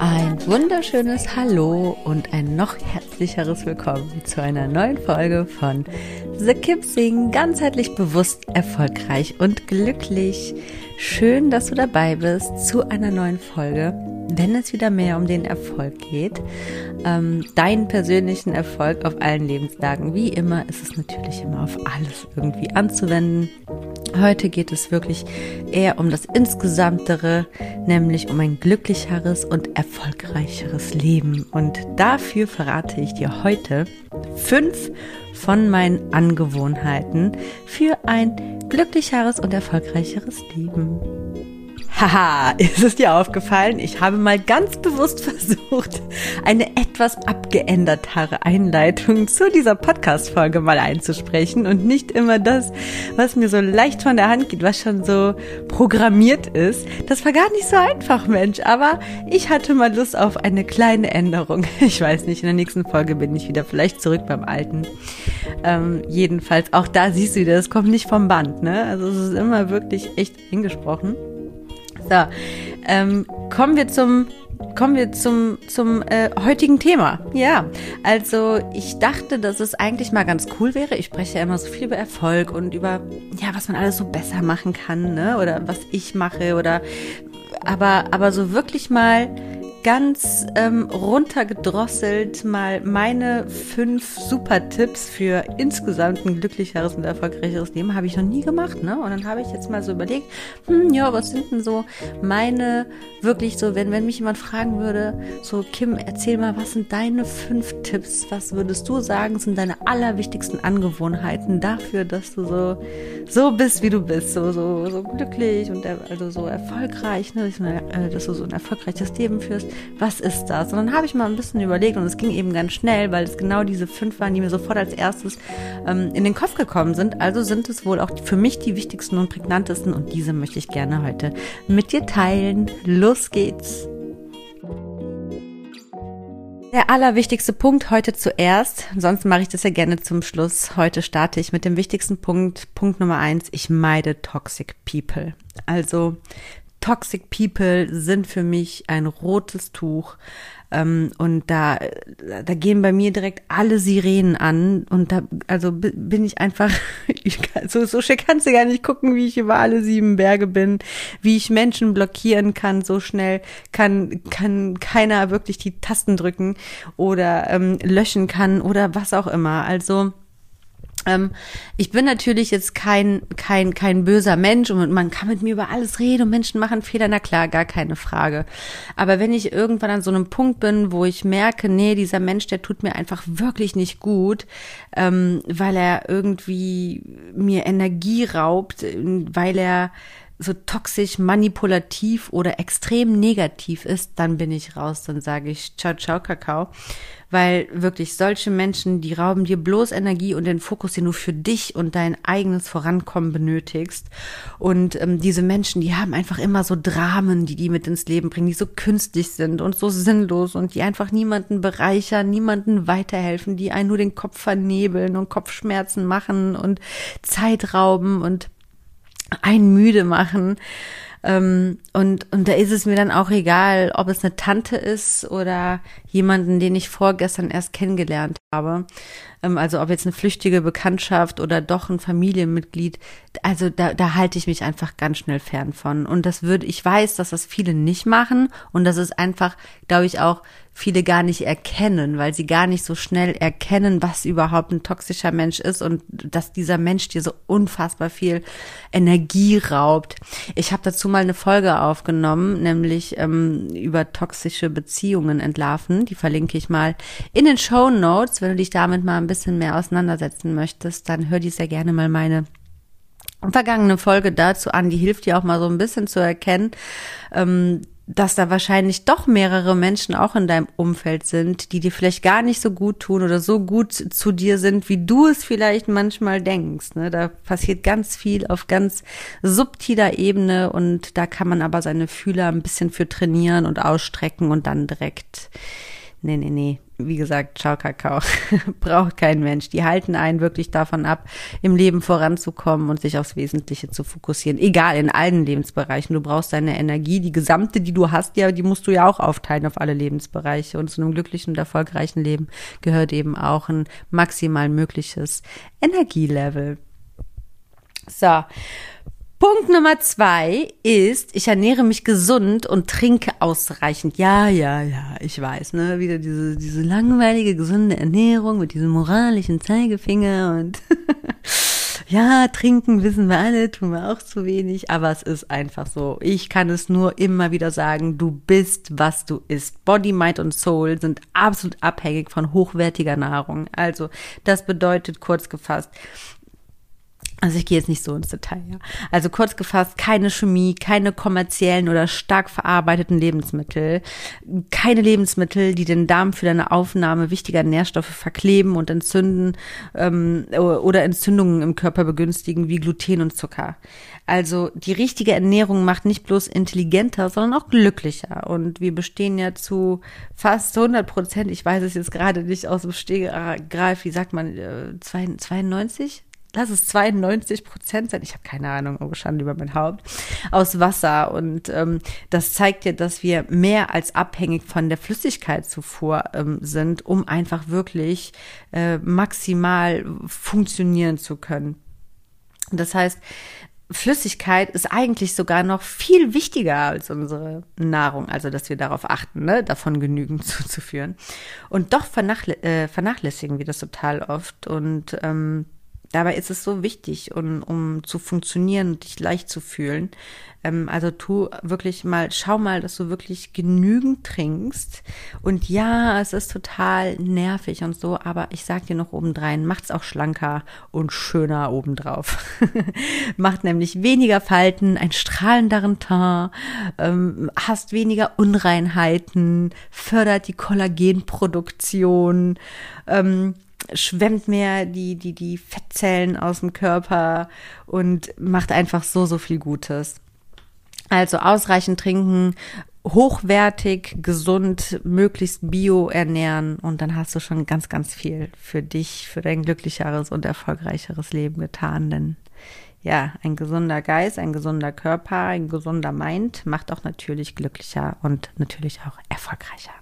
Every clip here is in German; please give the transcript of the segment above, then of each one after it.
Ein wunderschönes Hallo und ein noch herzlicheres Willkommen zu einer neuen Folge von The Kip Sing, ganzheitlich bewusst, erfolgreich und glücklich. Schön, dass du dabei bist zu einer neuen Folge, wenn es wieder mehr um den Erfolg geht. Ähm, deinen persönlichen Erfolg auf allen Lebenslagen. Wie immer ist es natürlich immer auf alles irgendwie anzuwenden. Heute geht es wirklich eher um das Insgesamtere, nämlich um ein glücklicheres und erfolgreicheres Leben. Und dafür verrate ich dir heute fünf von meinen Angewohnheiten für ein glücklicheres und erfolgreicheres Leben. Haha, ist es dir aufgefallen? Ich habe mal ganz bewusst versucht, eine etwas abgeändertere Einleitung zu dieser Podcast-Folge mal einzusprechen und nicht immer das, was mir so leicht von der Hand geht, was schon so programmiert ist. Das war gar nicht so einfach, Mensch, aber ich hatte mal Lust auf eine kleine Änderung. Ich weiß nicht, in der nächsten Folge bin ich wieder vielleicht zurück beim Alten. Ähm, jedenfalls, auch da siehst du wieder, es kommt nicht vom Band, ne? Also es ist immer wirklich echt eingesprochen. So, ähm, kommen wir zum kommen wir zum zum äh, heutigen Thema. Ja, also ich dachte, dass es eigentlich mal ganz cool wäre. Ich spreche ja immer so viel über Erfolg und über ja, was man alles so besser machen kann, ne? Oder was ich mache oder aber aber so wirklich mal ganz ähm, runtergedrosselt mal meine fünf super Tipps für insgesamt ein glücklicheres und erfolgreicheres Leben habe ich noch nie gemacht, ne? Und dann habe ich jetzt mal so überlegt, hm, ja, was sind denn so meine wirklich so, wenn wenn mich jemand fragen würde, so Kim, erzähl mal, was sind deine fünf Tipps? Was würdest du sagen, sind deine allerwichtigsten Angewohnheiten dafür, dass du so so bist, wie du bist, so so so glücklich und also so erfolgreich, ne? Äh, dass du so ein erfolgreiches Leben führst was ist das? Und dann habe ich mal ein bisschen überlegt und es ging eben ganz schnell, weil es genau diese fünf waren, die mir sofort als erstes ähm, in den Kopf gekommen sind. Also sind es wohl auch für mich die wichtigsten und prägnantesten und diese möchte ich gerne heute mit dir teilen. Los geht's! Der allerwichtigste Punkt heute zuerst, sonst mache ich das ja gerne zum Schluss. Heute starte ich mit dem wichtigsten Punkt, Punkt Nummer eins, ich meide Toxic People. Also Toxic People sind für mich ein rotes Tuch. Ähm, und da, da gehen bei mir direkt alle Sirenen an. Und da, also bin ich einfach, ich kann, so, so schnell kannst du gar nicht gucken, wie ich über alle sieben Berge bin, wie ich Menschen blockieren kann. So schnell kann, kann keiner wirklich die Tasten drücken oder ähm, löschen kann oder was auch immer. Also, ich bin natürlich jetzt kein, kein, kein böser Mensch und man kann mit mir über alles reden und Menschen machen Fehler, na klar, gar keine Frage. Aber wenn ich irgendwann an so einem Punkt bin, wo ich merke, nee, dieser Mensch, der tut mir einfach wirklich nicht gut, ähm, weil er irgendwie mir Energie raubt, weil er so toxisch, manipulativ oder extrem negativ ist, dann bin ich raus, dann sage ich ciao, ciao, Kakao. Weil wirklich solche Menschen, die rauben dir bloß Energie und den Fokus, den du für dich und dein eigenes Vorankommen benötigst. Und ähm, diese Menschen, die haben einfach immer so Dramen, die die mit ins Leben bringen, die so künstlich sind und so sinnlos und die einfach niemanden bereichern, niemanden weiterhelfen, die einen nur den Kopf vernebeln und Kopfschmerzen machen und Zeit rauben und einen müde machen. Ähm, und, und da ist es mir dann auch egal, ob es eine Tante ist oder jemanden, den ich vorgestern erst kennengelernt habe. ähm, also ob jetzt eine flüchtige Bekanntschaft oder doch ein Familienmitglied, also da, da halte ich mich einfach ganz schnell fern von. Und das würde, ich weiß, dass das viele nicht machen und das ist einfach, glaube ich, auch viele gar nicht erkennen, weil sie gar nicht so schnell erkennen, was überhaupt ein toxischer Mensch ist und dass dieser Mensch dir so unfassbar viel Energie raubt. Ich habe dazu mal eine Folge aufgenommen, nämlich ähm, über toxische Beziehungen entlarven. Die verlinke ich mal in den Show Notes. Wenn du dich damit mal ein bisschen mehr auseinandersetzen möchtest, dann hör dir sehr gerne mal meine vergangene Folge dazu an. Die hilft dir auch mal so ein bisschen zu erkennen, ähm, dass da wahrscheinlich doch mehrere Menschen auch in deinem Umfeld sind, die dir vielleicht gar nicht so gut tun oder so gut zu dir sind, wie du es vielleicht manchmal denkst. Ne? Da passiert ganz viel auf ganz subtiler Ebene und da kann man aber seine Fühler ein bisschen für trainieren und ausstrecken und dann direkt nee, nee, nee. Wie gesagt, Ciao Kakao. Braucht kein Mensch. Die halten einen wirklich davon ab, im Leben voranzukommen und sich aufs Wesentliche zu fokussieren. Egal, in allen Lebensbereichen. Du brauchst deine Energie, die gesamte, die du hast, ja, die musst du ja auch aufteilen auf alle Lebensbereiche. Und zu einem glücklichen und erfolgreichen Leben gehört eben auch ein maximal mögliches Energielevel. So. Punkt Nummer zwei ist, ich ernähre mich gesund und trinke ausreichend. Ja, ja, ja, ich weiß, ne? Wieder diese, diese langweilige, gesunde Ernährung mit diesem moralischen Zeigefinger und ja, trinken wissen wir alle, tun wir auch zu wenig, aber es ist einfach so. Ich kann es nur immer wieder sagen, du bist, was du isst. Body, Mind und Soul sind absolut abhängig von hochwertiger Nahrung. Also, das bedeutet kurz gefasst, also ich gehe jetzt nicht so ins Detail, ja. Also kurz gefasst, keine Chemie, keine kommerziellen oder stark verarbeiteten Lebensmittel, keine Lebensmittel, die den Darm für deine Aufnahme wichtiger Nährstoffe verkleben und entzünden ähm, oder Entzündungen im Körper begünstigen wie Gluten und Zucker. Also die richtige Ernährung macht nicht bloß intelligenter, sondern auch glücklicher. Und wir bestehen ja zu fast 100 Prozent, ich weiß es jetzt gerade nicht aus dem Stegreif, wie sagt man, 92? Lass es 92 Prozent sein, ich habe keine Ahnung, oh Schande über mein Haupt, aus Wasser. Und ähm, das zeigt ja, dass wir mehr als abhängig von der Flüssigkeitszufuhr ähm, sind, um einfach wirklich äh, maximal funktionieren zu können. Das heißt, Flüssigkeit ist eigentlich sogar noch viel wichtiger als unsere Nahrung, also dass wir darauf achten, ne, davon genügend zuzuführen. Und doch vernachlä äh, vernachlässigen wir das total oft und ähm, Dabei ist es so wichtig, um, um zu funktionieren und dich leicht zu fühlen. Ähm, also tu wirklich mal, schau mal, dass du wirklich genügend trinkst. Und ja, es ist total nervig und so, aber ich sag dir noch obendrein, macht's auch schlanker und schöner obendrauf. Macht nämlich weniger Falten, einen strahlenderen Teint, ähm, hast weniger Unreinheiten, fördert die Kollagenproduktion, ähm, schwemmt mehr die, die, die Fettzellen aus dem Körper und macht einfach so, so viel Gutes. Also ausreichend trinken, hochwertig, gesund, möglichst bio ernähren und dann hast du schon ganz, ganz viel für dich, für dein glücklicheres und erfolgreicheres Leben getan. Denn ja, ein gesunder Geist, ein gesunder Körper, ein gesunder Mind macht auch natürlich glücklicher und natürlich auch erfolgreicher.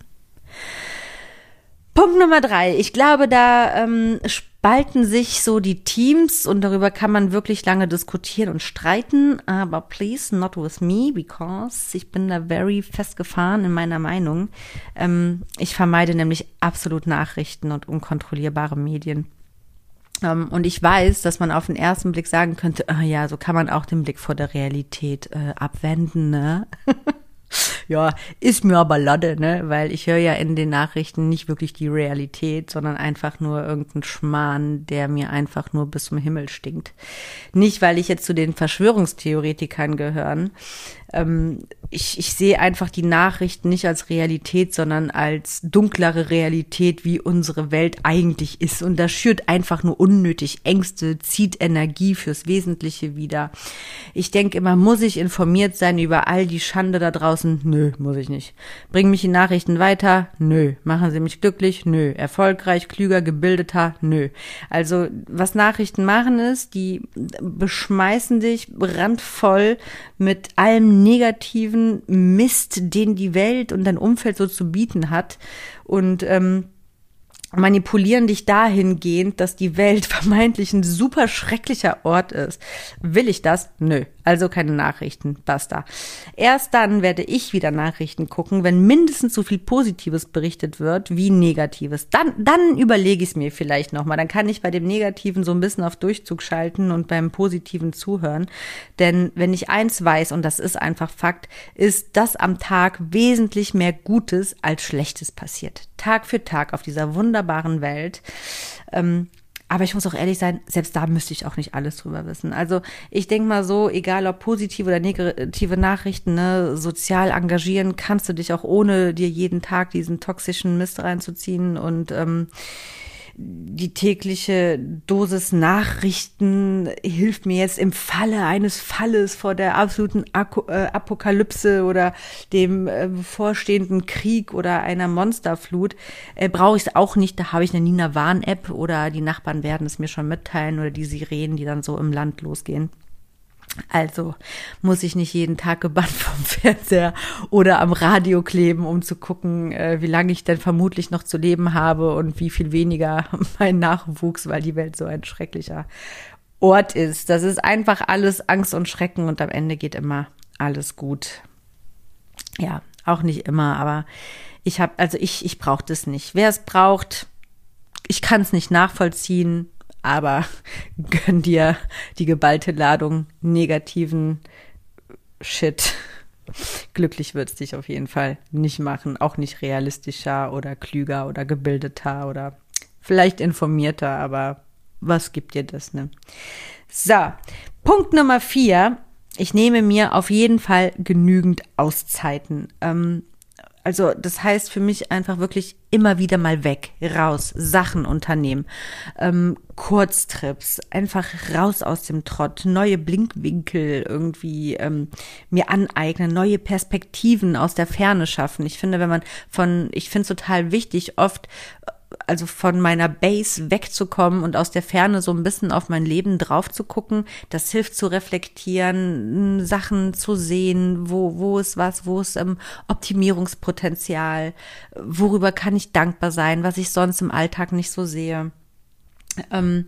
Punkt Nummer drei. Ich glaube, da ähm, spalten sich so die Teams und darüber kann man wirklich lange diskutieren und streiten. Aber please not with me, because ich bin da very festgefahren in meiner Meinung. Ähm, ich vermeide nämlich absolut Nachrichten und unkontrollierbare Medien. Ähm, und ich weiß, dass man auf den ersten Blick sagen könnte, oh ja, so kann man auch den Blick vor der Realität äh, abwenden, ne? ja, ist mir aber Lade, ne? Weil ich höre ja in den Nachrichten nicht wirklich die Realität, sondern einfach nur irgendeinen Schmarrn, der mir einfach nur bis zum Himmel stinkt. Nicht, weil ich jetzt zu den Verschwörungstheoretikern gehören, ähm, ich, ich sehe einfach die Nachrichten nicht als Realität, sondern als dunklere Realität, wie unsere Welt eigentlich ist. Und das schürt einfach nur unnötig Ängste, zieht Energie fürs Wesentliche wieder. Ich denke immer, muss ich informiert sein über all die Schande da draußen? Nö, muss ich nicht. Bringen mich die Nachrichten weiter? Nö. Machen sie mich glücklich? Nö. Erfolgreich, klüger, gebildeter? Nö. Also, was Nachrichten machen ist, die beschmeißen dich randvoll mit allem negativen Mist, den die Welt und dein Umfeld so zu bieten hat. Und ähm, manipulieren dich dahingehend, dass die Welt vermeintlich ein super schrecklicher Ort ist. Will ich das? Nö. Also keine Nachrichten. Basta. Erst dann werde ich wieder Nachrichten gucken, wenn mindestens so viel Positives berichtet wird wie Negatives. Dann, dann überlege ich es mir vielleicht nochmal. Dann kann ich bei dem Negativen so ein bisschen auf Durchzug schalten und beim Positiven zuhören. Denn wenn ich eins weiß, und das ist einfach Fakt, ist, dass am Tag wesentlich mehr Gutes als Schlechtes passiert. Tag für Tag auf dieser wunderbaren Welt. Ähm, aber ich muss auch ehrlich sein, selbst da müsste ich auch nicht alles drüber wissen. Also ich denke mal so, egal ob positive oder negative Nachrichten, ne, sozial engagieren kannst du dich auch ohne dir jeden Tag diesen toxischen Mist reinzuziehen und ähm, die tägliche Dosis Nachrichten hilft mir jetzt im Falle eines Falles vor der absoluten äh, Apokalypse oder dem äh, bevorstehenden Krieg oder einer Monsterflut. Äh, Brauche ich es auch nicht. Da habe ich eine Nina Warn-App oder die Nachbarn werden es mir schon mitteilen oder die Sirenen, die dann so im Land losgehen. Also muss ich nicht jeden Tag gebannt vom Fernseher oder am Radio kleben, um zu gucken, äh, wie lange ich denn vermutlich noch zu leben habe und wie viel weniger mein Nachwuchs, weil die Welt so ein schrecklicher Ort ist. Das ist einfach alles Angst und Schrecken und am Ende geht immer alles gut. Ja, auch nicht immer, aber ich habe, also ich, ich brauche das nicht. Wer es braucht, ich kann es nicht nachvollziehen aber gönn dir die geballte Ladung negativen Shit. Glücklich wird's dich auf jeden Fall nicht machen, auch nicht realistischer oder klüger oder gebildeter oder vielleicht informierter, aber was gibt dir das, ne? So, Punkt Nummer vier. Ich nehme mir auf jeden Fall genügend Auszeiten. Ähm, also das heißt für mich einfach wirklich immer wieder mal weg, raus, Sachen unternehmen, ähm, Kurztrips, einfach raus aus dem Trott, neue Blinkwinkel irgendwie ähm, mir aneignen, neue Perspektiven aus der Ferne schaffen. Ich finde, wenn man von, ich finde es total wichtig, oft also von meiner Base wegzukommen und aus der Ferne so ein bisschen auf mein Leben drauf zu gucken, das hilft zu reflektieren, Sachen zu sehen, wo, wo ist was, wo ist ähm, Optimierungspotenzial, worüber kann ich dankbar sein, was ich sonst im Alltag nicht so sehe. Ähm,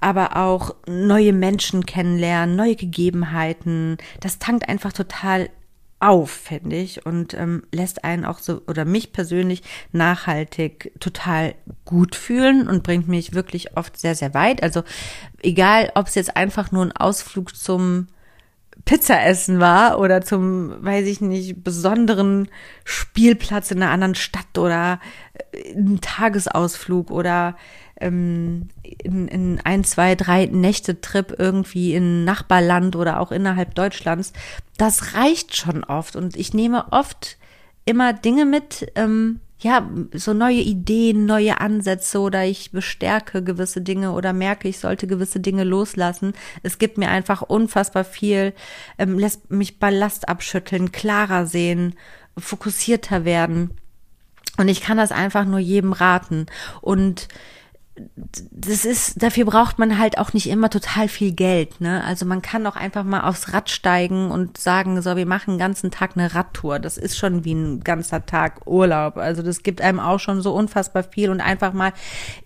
aber auch neue Menschen kennenlernen, neue Gegebenheiten. Das tankt einfach total auf, finde ich, und ähm, lässt einen auch so oder mich persönlich nachhaltig total gut fühlen und bringt mich wirklich oft sehr, sehr weit. Also egal, ob es jetzt einfach nur ein Ausflug zum Pizza essen war oder zum, weiß ich nicht, besonderen Spielplatz in einer anderen Stadt oder äh, ein Tagesausflug oder ähm, in, in ein, zwei, drei Nächte Trip irgendwie in Nachbarland oder auch innerhalb Deutschlands, das reicht schon oft. Und ich nehme oft immer Dinge mit, ähm, ja, so neue Ideen, neue Ansätze oder ich bestärke gewisse Dinge oder merke, ich sollte gewisse Dinge loslassen. Es gibt mir einfach unfassbar viel, ähm, lässt mich Ballast abschütteln, klarer sehen, fokussierter werden. Und ich kann das einfach nur jedem raten. Und das ist, dafür braucht man halt auch nicht immer total viel Geld, ne? Also man kann auch einfach mal aufs Rad steigen und sagen, so, wir machen den ganzen Tag eine Radtour. Das ist schon wie ein ganzer Tag Urlaub. Also das gibt einem auch schon so unfassbar viel und einfach mal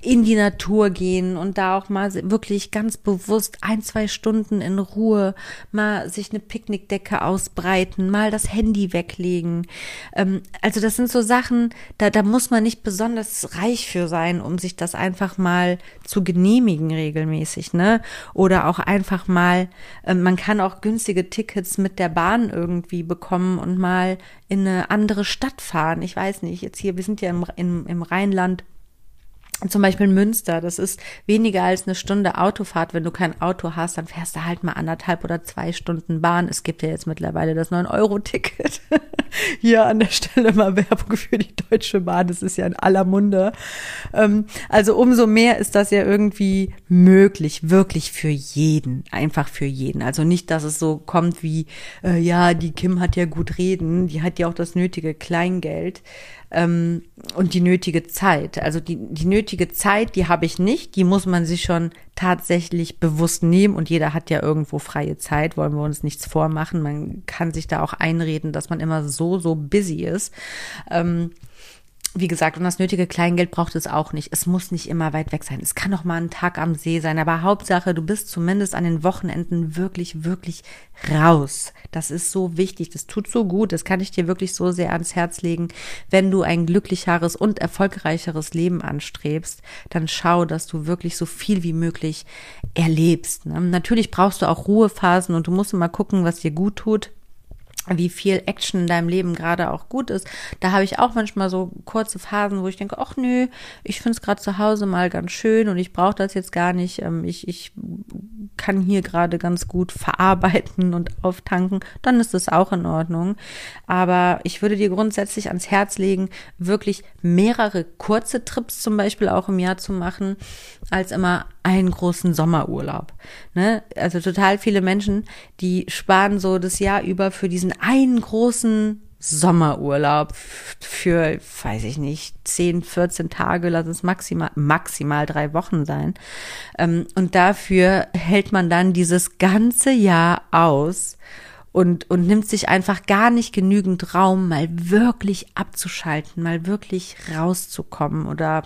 in die Natur gehen und da auch mal wirklich ganz bewusst ein, zwei Stunden in Ruhe mal sich eine Picknickdecke ausbreiten, mal das Handy weglegen. Ähm, also das sind so Sachen, da, da muss man nicht besonders reich für sein, um sich das einfach mal zu genehmigen regelmäßig, ne? Oder auch einfach mal, äh, man kann auch günstige Tickets mit der Bahn irgendwie bekommen und mal in eine andere Stadt fahren. Ich weiß nicht, jetzt hier, wir sind ja im, im, im Rheinland zum Beispiel Münster, das ist weniger als eine Stunde Autofahrt. Wenn du kein Auto hast, dann fährst du halt mal anderthalb oder zwei Stunden Bahn. Es gibt ja jetzt mittlerweile das 9-Euro-Ticket. Hier an der Stelle mal Werbung für die Deutsche Bahn. Das ist ja in aller Munde. Ähm, also umso mehr ist das ja irgendwie möglich, wirklich für jeden. Einfach für jeden. Also nicht, dass es so kommt wie, äh, ja, die Kim hat ja gut reden, die hat ja auch das nötige Kleingeld ähm, und die nötige Zeit. Also die, die nötige Zeit, die habe ich nicht, die muss man sich schon tatsächlich bewusst nehmen und jeder hat ja irgendwo freie Zeit, wollen wir uns nichts vormachen. Man kann sich da auch einreden, dass man immer so, so busy ist. Ähm, wie gesagt, und das nötige Kleingeld braucht es auch nicht. Es muss nicht immer weit weg sein. Es kann auch mal ein Tag am See sein, aber Hauptsache, du bist zumindest an den Wochenenden wirklich, wirklich raus. Das ist so wichtig. Das tut so gut. Das kann ich dir wirklich so sehr ans Herz legen. Wenn du ein glücklicheres und erfolgreicheres Leben anstrebst, dann schau, dass du wirklich so viel wie möglich erlebst. Ne? Natürlich brauchst du auch Ruhephasen und du musst immer gucken, was dir gut tut wie viel Action in deinem Leben gerade auch gut ist. Da habe ich auch manchmal so kurze Phasen, wo ich denke, ach nö, ich finde es gerade zu Hause mal ganz schön und ich brauche das jetzt gar nicht. Ähm, ich, ich kann hier gerade ganz gut verarbeiten und auftanken. Dann ist das auch in Ordnung. Aber ich würde dir grundsätzlich ans Herz legen, wirklich mehrere kurze Trips zum Beispiel auch im Jahr zu machen, als immer einen großen Sommerurlaub. Ne? Also total viele Menschen, die sparen so das Jahr über für diesen einen großen Sommerurlaub für, weiß ich nicht, 10, 14 Tage, lass es maximal, maximal drei Wochen sein. Ähm, und dafür hält man dann dieses ganze Jahr aus und, und nimmt sich einfach gar nicht genügend Raum, mal wirklich abzuschalten, mal wirklich rauszukommen oder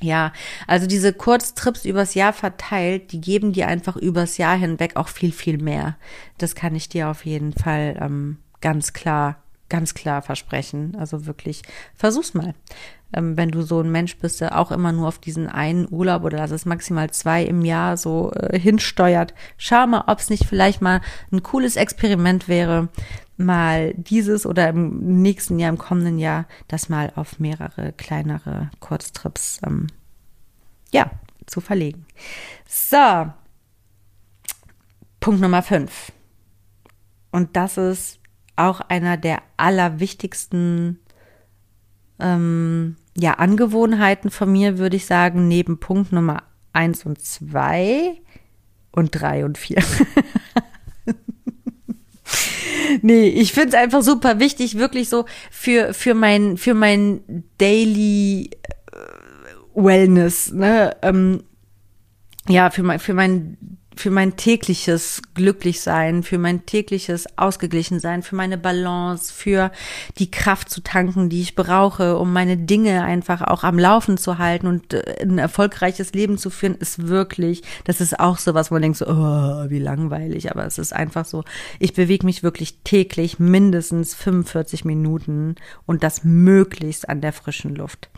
ja, also diese Kurztrips übers Jahr verteilt, die geben dir einfach übers Jahr hinweg auch viel, viel mehr. Das kann ich dir auf jeden Fall ähm, ganz klar, ganz klar versprechen. Also wirklich, versuch's mal. Ähm, wenn du so ein Mensch bist, der auch immer nur auf diesen einen Urlaub oder das ist maximal zwei im Jahr so äh, hinsteuert, schau mal, ob es nicht vielleicht mal ein cooles Experiment wäre, mal dieses oder im nächsten Jahr, im kommenden Jahr, das mal auf mehrere kleinere Kurztrips, ähm, ja, zu verlegen. So, Punkt Nummer fünf. Und das ist auch einer der allerwichtigsten ähm, ja, Angewohnheiten von mir, würde ich sagen, neben Punkt Nummer eins und zwei und drei und vier. nee, ich finde es einfach super wichtig, wirklich so für, für mein, für mein Daily äh, Wellness, ne? Ähm, ja, für mein, für mein für mein tägliches Glücklichsein, für mein tägliches Ausgeglichensein, für meine Balance, für die Kraft zu tanken, die ich brauche, um meine Dinge einfach auch am Laufen zu halten und äh, ein erfolgreiches Leben zu führen, ist wirklich, das ist auch so was, wo man denkt so, oh, wie langweilig, aber es ist einfach so, ich bewege mich wirklich täglich mindestens 45 Minuten und das möglichst an der frischen Luft.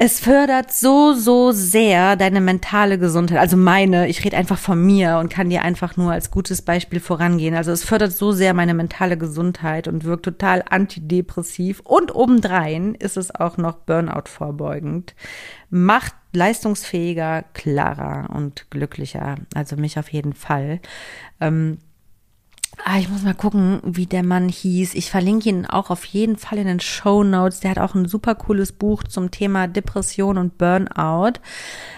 Es fördert so, so sehr deine mentale Gesundheit. Also meine, ich rede einfach von mir und kann dir einfach nur als gutes Beispiel vorangehen. Also es fördert so sehr meine mentale Gesundheit und wirkt total antidepressiv. Und obendrein ist es auch noch Burnout vorbeugend. Macht leistungsfähiger, klarer und glücklicher. Also mich auf jeden Fall. Ähm, Ah, ich muss mal gucken, wie der Mann hieß. Ich verlinke ihn auch auf jeden Fall in den Show Notes. Der hat auch ein super cooles Buch zum Thema Depression und Burnout.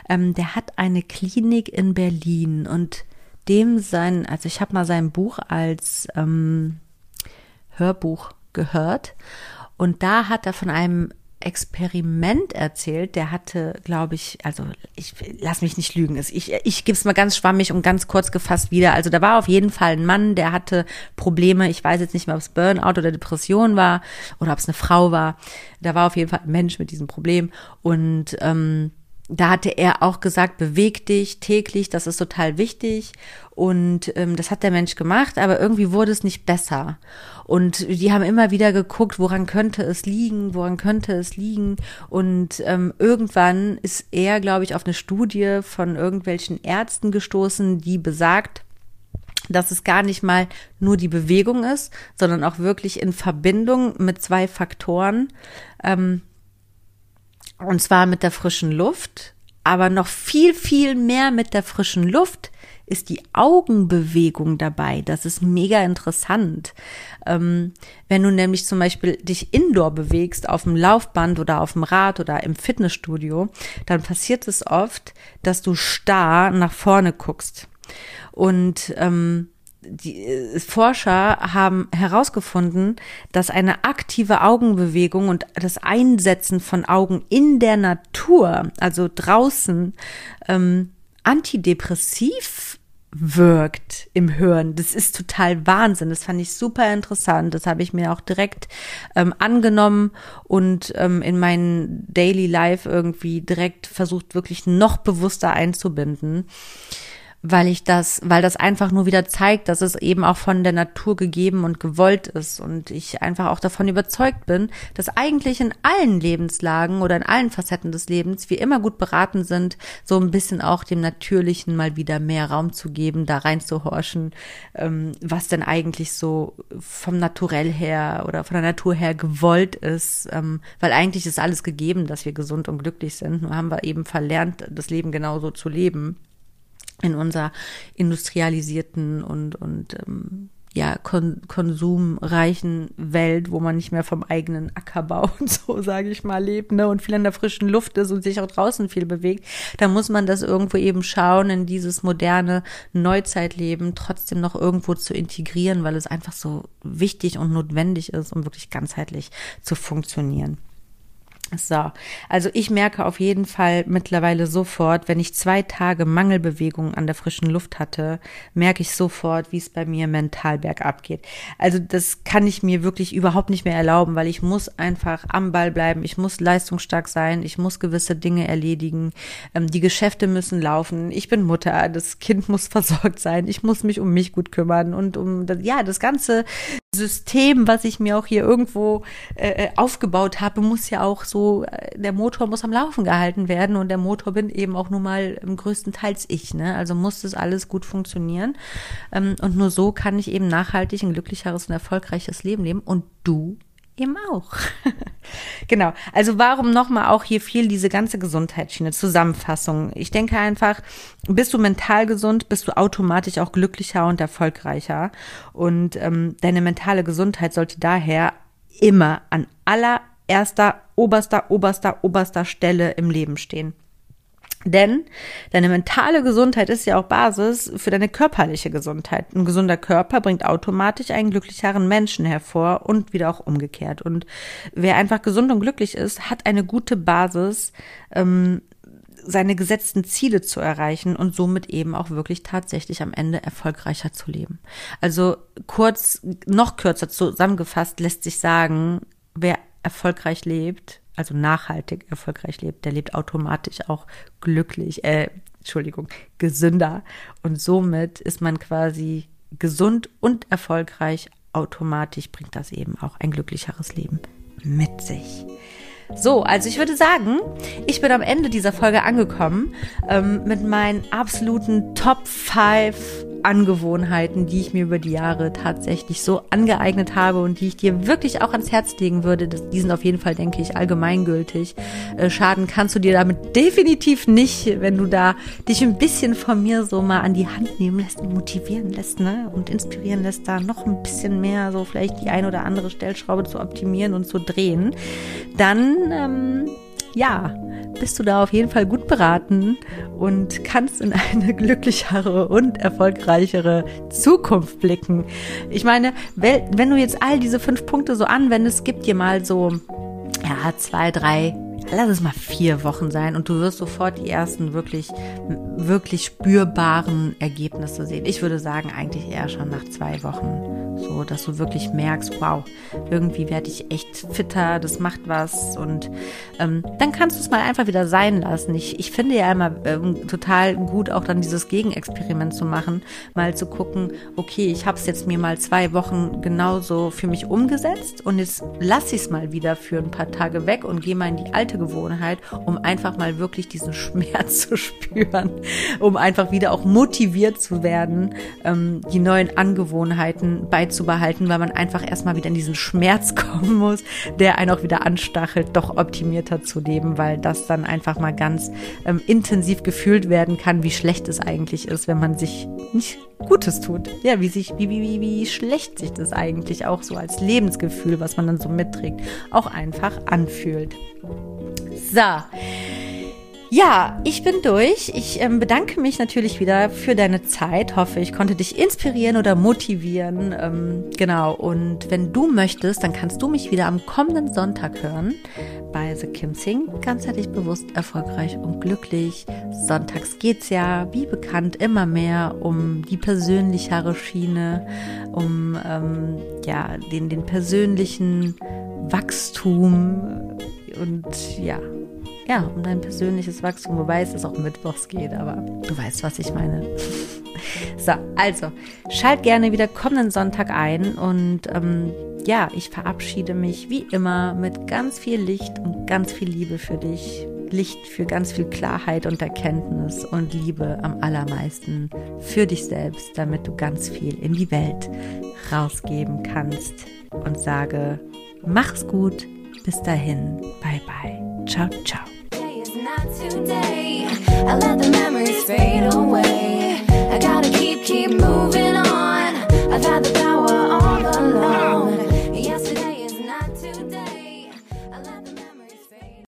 Ähm, der hat eine Klinik in Berlin und dem sein, also ich habe mal sein Buch als ähm, Hörbuch gehört und da hat er von einem Experiment erzählt, der hatte, glaube ich, also ich lass mich nicht lügen, ich, ich gebe es mal ganz schwammig und ganz kurz gefasst wieder. Also da war auf jeden Fall ein Mann, der hatte Probleme, ich weiß jetzt nicht mehr, ob es Burnout oder Depression war oder ob es eine Frau war. Da war auf jeden Fall ein Mensch mit diesem Problem und ähm, da hatte er auch gesagt, beweg dich täglich, das ist total wichtig. Und ähm, das hat der Mensch gemacht, aber irgendwie wurde es nicht besser. Und die haben immer wieder geguckt, woran könnte es liegen, woran könnte es liegen. Und ähm, irgendwann ist er, glaube ich, auf eine Studie von irgendwelchen Ärzten gestoßen, die besagt, dass es gar nicht mal nur die Bewegung ist, sondern auch wirklich in Verbindung mit zwei Faktoren. Ähm, und zwar mit der frischen Luft, aber noch viel, viel mehr mit der frischen Luft ist die Augenbewegung dabei. Das ist mega interessant. Ähm, wenn du nämlich zum Beispiel dich indoor bewegst, auf dem Laufband oder auf dem Rad oder im Fitnessstudio, dann passiert es oft, dass du starr nach vorne guckst. Und ähm, die äh, Forscher haben herausgefunden, dass eine aktive Augenbewegung und das Einsetzen von Augen in der Natur, also draußen, ähm, antidepressiv wirkt im Hirn. Das ist total Wahnsinn. Das fand ich super interessant. Das habe ich mir auch direkt ähm, angenommen und ähm, in meinen Daily Life irgendwie direkt versucht, wirklich noch bewusster einzubinden weil ich das, weil das einfach nur wieder zeigt, dass es eben auch von der Natur gegeben und gewollt ist und ich einfach auch davon überzeugt bin, dass eigentlich in allen Lebenslagen oder in allen Facetten des Lebens wir immer gut beraten sind, so ein bisschen auch dem Natürlichen mal wieder mehr Raum zu geben, da reinzuhorchen, ähm, was denn eigentlich so vom Naturell her oder von der Natur her gewollt ist, ähm, weil eigentlich ist alles gegeben, dass wir gesund und glücklich sind, nur haben wir eben verlernt, das Leben genauso zu leben in unserer industrialisierten und, und ähm, ja, kon konsumreichen Welt, wo man nicht mehr vom eigenen Ackerbau und so, sage ich mal, lebt, ne, und viel in der frischen Luft ist und sich auch draußen viel bewegt, da muss man das irgendwo eben schauen, in dieses moderne Neuzeitleben trotzdem noch irgendwo zu integrieren, weil es einfach so wichtig und notwendig ist, um wirklich ganzheitlich zu funktionieren. So, also ich merke auf jeden Fall mittlerweile sofort, wenn ich zwei Tage Mangelbewegung an der frischen Luft hatte, merke ich sofort, wie es bei mir mental bergab geht. Also das kann ich mir wirklich überhaupt nicht mehr erlauben, weil ich muss einfach am Ball bleiben, ich muss leistungsstark sein, ich muss gewisse Dinge erledigen, ähm, die Geschäfte müssen laufen, ich bin Mutter, das Kind muss versorgt sein, ich muss mich um mich gut kümmern und um das, ja, das ganze System, was ich mir auch hier irgendwo äh, äh, aufgebaut habe, muss ja auch so, äh, der Motor muss am Laufen gehalten werden und der Motor bin eben auch nun mal größtenteils ich, ne? Also muss das alles gut funktionieren. Ähm, und nur so kann ich eben nachhaltig ein glücklicheres und erfolgreiches Leben leben und du eben auch. genau. Also warum nochmal auch hier viel diese ganze Gesundheitsschiene, Zusammenfassung. Ich denke einfach, bist du mental gesund, bist du automatisch auch glücklicher und erfolgreicher. Und ähm, deine mentale Gesundheit sollte daher immer an allererster, oberster, oberster, oberster Stelle im Leben stehen. Denn deine mentale Gesundheit ist ja auch Basis für deine körperliche Gesundheit. Ein gesunder Körper bringt automatisch einen glücklicheren Menschen hervor und wieder auch umgekehrt. Und wer einfach gesund und glücklich ist, hat eine gute Basis, ähm, seine gesetzten Ziele zu erreichen und somit eben auch wirklich tatsächlich am Ende erfolgreicher zu leben. Also kurz, noch kürzer zusammengefasst lässt sich sagen, wer erfolgreich lebt, also nachhaltig erfolgreich lebt, der lebt automatisch auch glücklich, äh, Entschuldigung, gesünder. Und somit ist man quasi gesund und erfolgreich. Automatisch bringt das eben auch ein glücklicheres Leben mit sich. So, also ich würde sagen, ich bin am Ende dieser Folge angekommen ähm, mit meinen absoluten Top 5 Angewohnheiten, die ich mir über die Jahre tatsächlich so angeeignet habe und die ich dir wirklich auch ans Herz legen würde. Die sind auf jeden Fall, denke ich, allgemeingültig. Äh, schaden kannst du dir damit definitiv nicht, wenn du da dich ein bisschen von mir so mal an die Hand nehmen lässt und motivieren lässt, ne? Und inspirieren lässt, da noch ein bisschen mehr so vielleicht die ein oder andere Stellschraube zu optimieren und zu drehen. Dann, ähm, ja, bist du da auf jeden Fall gut beraten und kannst in eine glücklichere und erfolgreichere Zukunft blicken. Ich meine, wenn du jetzt all diese fünf Punkte so anwendest, gib dir mal so, ja, zwei, drei lass es mal vier Wochen sein und du wirst sofort die ersten wirklich, wirklich spürbaren Ergebnisse sehen. Ich würde sagen, eigentlich eher schon nach zwei Wochen. So, dass du wirklich merkst, wow, irgendwie werde ich echt fitter, das macht was. Und ähm, dann kannst du es mal einfach wieder sein lassen. Ich, ich finde ja immer ähm, total gut, auch dann dieses Gegenexperiment zu machen, mal zu gucken, okay, ich habe es jetzt mir mal zwei Wochen genauso für mich umgesetzt und jetzt lasse ich es mal wieder für ein paar Tage weg und gehe mal in die alte Gewohnheit, um einfach mal wirklich diesen Schmerz zu spüren, um einfach wieder auch motiviert zu werden, ähm, die neuen Angewohnheiten beizubehalten, weil man einfach erstmal wieder in diesen Schmerz kommen muss, der einen auch wieder anstachelt, doch optimierter zu leben, weil das dann einfach mal ganz ähm, intensiv gefühlt werden kann, wie schlecht es eigentlich ist, wenn man sich nicht Gutes tut. Ja, wie sich, wie, wie, wie, wie schlecht sich das eigentlich auch so als Lebensgefühl, was man dann so mitträgt, auch einfach anfühlt. So. Ja, ich bin durch. Ich ähm, bedanke mich natürlich wieder für deine Zeit. Hoffe, ich konnte dich inspirieren oder motivieren. Ähm, genau. Und wenn du möchtest, dann kannst du mich wieder am kommenden Sonntag hören bei The Kim Sing. Ganzheitlich bewusst, erfolgreich und glücklich. Sonntags geht's ja, wie bekannt, immer mehr um die persönlichere Schiene, um ähm, ja den den persönlichen Wachstum und ja ja, um dein persönliches Wachstum, wobei es auch mittwochs geht, aber du weißt, was ich meine. so, also, schalt gerne wieder kommenden Sonntag ein und ähm, ja, ich verabschiede mich wie immer mit ganz viel Licht und ganz viel Liebe für dich. Licht für ganz viel Klarheit und Erkenntnis und Liebe am allermeisten für dich selbst, damit du ganz viel in die Welt rausgeben kannst. Und sage, mach's gut, bis dahin, bye bye, ciao, ciao. today. I let the memories fade away. I gotta keep, keep moving on. I've had the power all along.